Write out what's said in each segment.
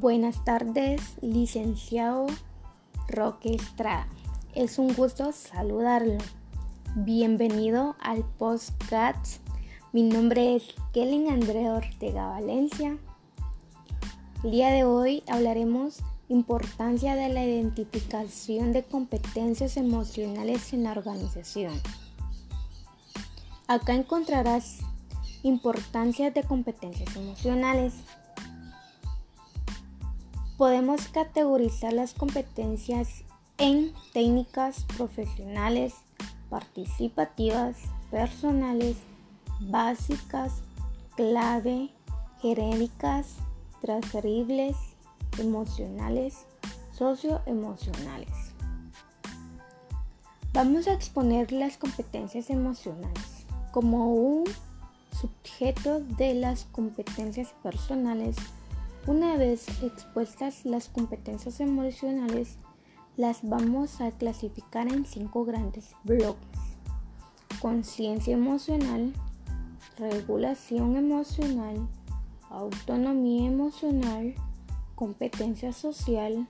Buenas tardes, licenciado Roque Estrada. Es un gusto saludarlo. Bienvenido al podcast. Mi nombre es Kellen Andrea Ortega Valencia. El día de hoy hablaremos importancia de la identificación de competencias emocionales en la organización. Acá encontrarás importancia de competencias emocionales. Podemos categorizar las competencias en técnicas profesionales, participativas, personales, básicas, clave, genéricas, transferibles, emocionales, socioemocionales. Vamos a exponer las competencias emocionales como un sujeto de las competencias personales una vez expuestas las competencias emocionales, las vamos a clasificar en cinco grandes bloques. Conciencia emocional, regulación emocional, autonomía emocional, competencia social,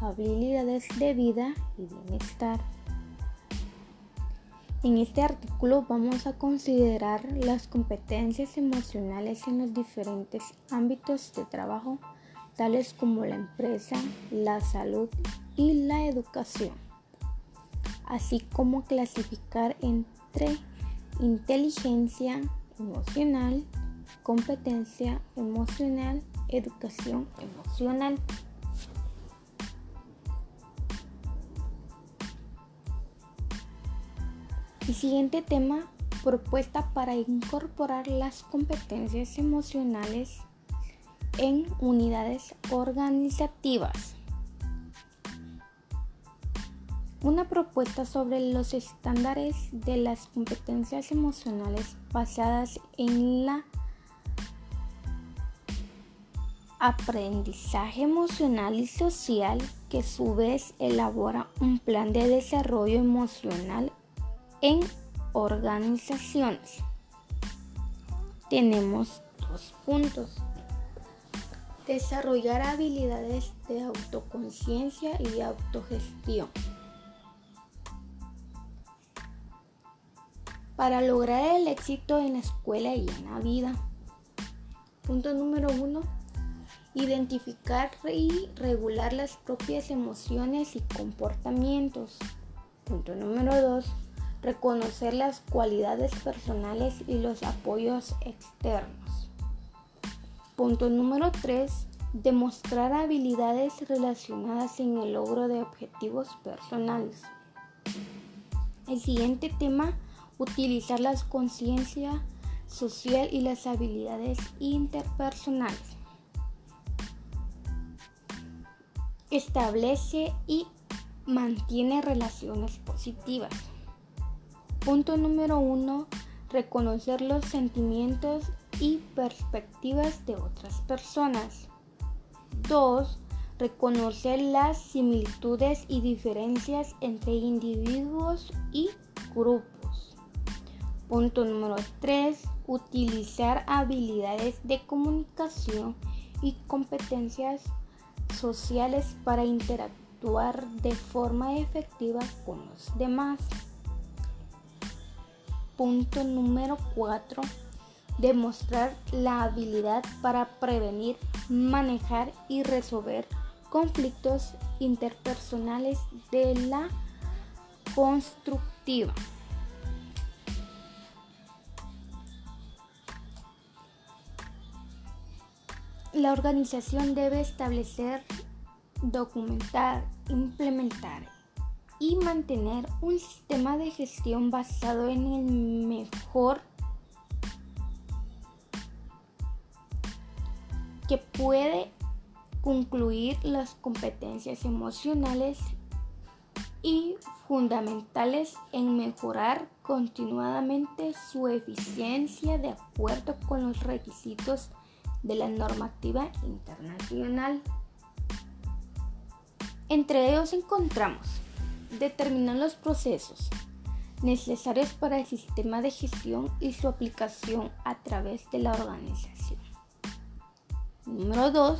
habilidades de vida y bienestar. En este artículo vamos a considerar las competencias emocionales en los diferentes ámbitos de trabajo, tales como la empresa, la salud y la educación, así como clasificar entre inteligencia emocional, competencia emocional, educación emocional. El siguiente tema, propuesta para incorporar las competencias emocionales en unidades organizativas. Una propuesta sobre los estándares de las competencias emocionales basadas en la aprendizaje emocional y social que a su vez elabora un plan de desarrollo emocional en organizaciones. Tenemos dos puntos. Desarrollar habilidades de autoconciencia y autogestión. Para lograr el éxito en la escuela y en la vida. Punto número uno. Identificar y regular las propias emociones y comportamientos. Punto número dos reconocer las cualidades personales y los apoyos externos. Punto número 3. Demostrar habilidades relacionadas en el logro de objetivos personales. El siguiente tema, utilizar la conciencia social y las habilidades interpersonales. Establece y mantiene relaciones positivas. Punto número uno, reconocer los sentimientos y perspectivas de otras personas. 2. Reconocer las similitudes y diferencias entre individuos y grupos. Punto número 3. Utilizar habilidades de comunicación y competencias sociales para interactuar de forma efectiva con los demás. Punto número 4. Demostrar la habilidad para prevenir, manejar y resolver conflictos interpersonales de la constructiva. La organización debe establecer, documentar, implementar y mantener un sistema de gestión basado en el mejor que puede concluir las competencias emocionales y fundamentales en mejorar continuadamente su eficiencia de acuerdo con los requisitos de la normativa internacional. Entre ellos encontramos Determinar los procesos necesarios para el sistema de gestión y su aplicación a través de la organización. Número 2.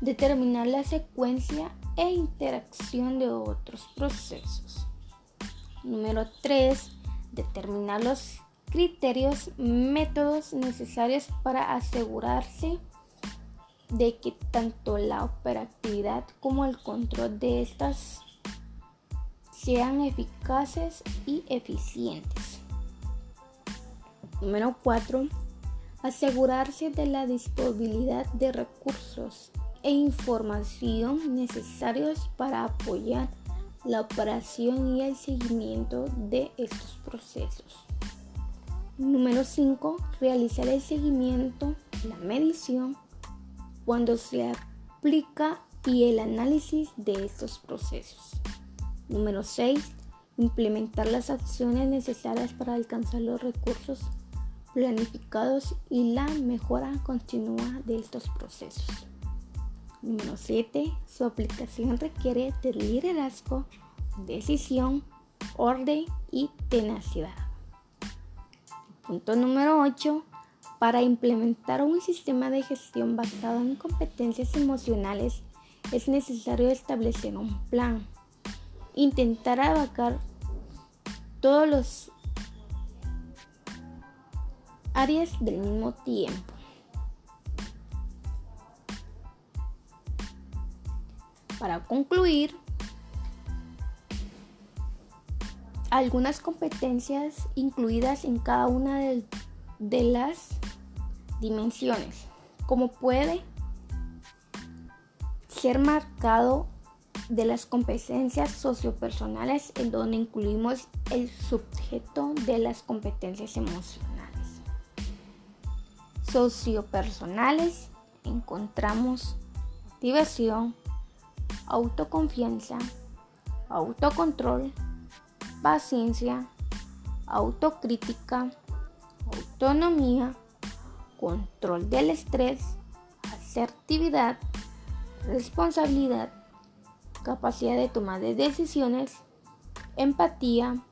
Determinar la secuencia e interacción de otros procesos. Número 3. Determinar los criterios, métodos necesarios para asegurarse de que tanto la operatividad como el control de estas sean eficaces y eficientes. Número 4. Asegurarse de la disponibilidad de recursos e información necesarios para apoyar la operación y el seguimiento de estos procesos. Número 5. Realizar el seguimiento, la medición, cuando se aplica y el análisis de estos procesos. Número 6. Implementar las acciones necesarias para alcanzar los recursos planificados y la mejora continua de estos procesos. Número 7. Su aplicación requiere de liderazgo, decisión, orden y tenacidad. Punto número 8. Para implementar un sistema de gestión basado en competencias emocionales es necesario establecer un plan. Intentar abarcar todos los áreas del mismo tiempo. Para concluir, algunas competencias incluidas en cada una de, las dimensiones, como puede ser marcado de las competencias sociopersonales en donde incluimos el sujeto de las competencias emocionales. Sociopersonales encontramos motivación, autoconfianza, autocontrol, paciencia, autocrítica, autonomía, control del estrés, asertividad, responsabilidad, capacidad de toma de decisiones, empatía,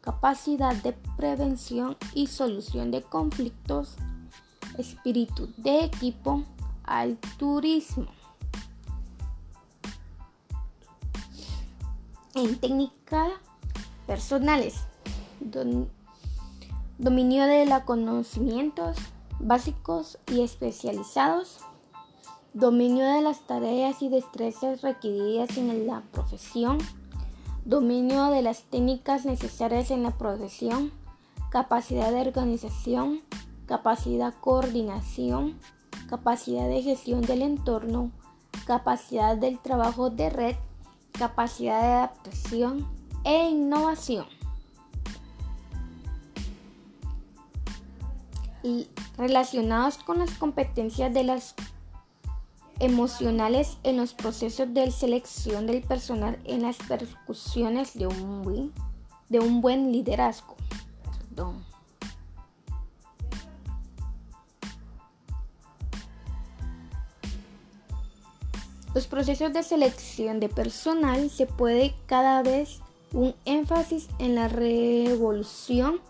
capacidad de prevención y solución de conflictos, espíritu de equipo al turismo. En técnica personales, dominio de los conocimientos básicos y especializados, dominio de las tareas y destrezas requeridas en la profesión, dominio de las técnicas necesarias en la profesión, capacidad de organización, capacidad coordinación, capacidad de gestión del entorno, capacidad del trabajo de red, capacidad de adaptación e innovación. Y relacionados con las competencias de las emocionales en los procesos de selección del personal en las percusiones de un buen, de un buen liderazgo. Los procesos de selección de personal se puede cada vez un énfasis en la revolución,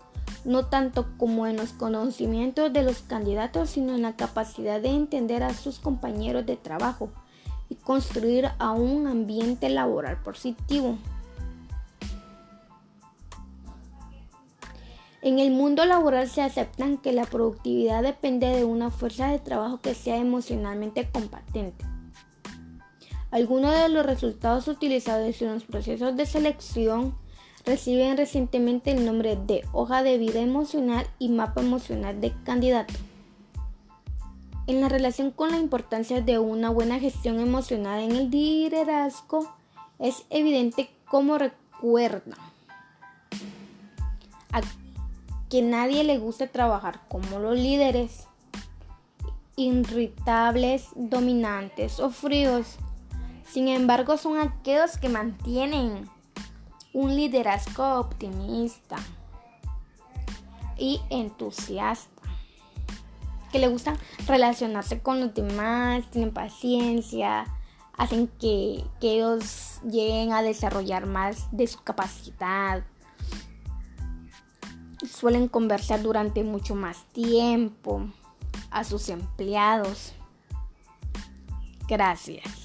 no tanto como en los conocimientos de los candidatos, sino en la capacidad de entender a sus compañeros de trabajo y construir un ambiente laboral positivo. En el mundo laboral se aceptan que la productividad depende de una fuerza de trabajo que sea emocionalmente competente. Algunos de los resultados utilizados en los procesos de selección reciben recientemente el nombre de hoja de vida emocional y mapa emocional de candidato. En la relación con la importancia de una buena gestión emocional en el liderazgo, es evidente cómo recuerda a que nadie le gusta trabajar como los líderes irritables, dominantes o fríos sin embargo, son aquellos que mantienen un liderazgo optimista y entusiasta, que le gusta relacionarse con los demás, tienen paciencia, hacen que, que ellos lleguen a desarrollar más de su capacidad, suelen conversar durante mucho más tiempo a sus empleados Gracias.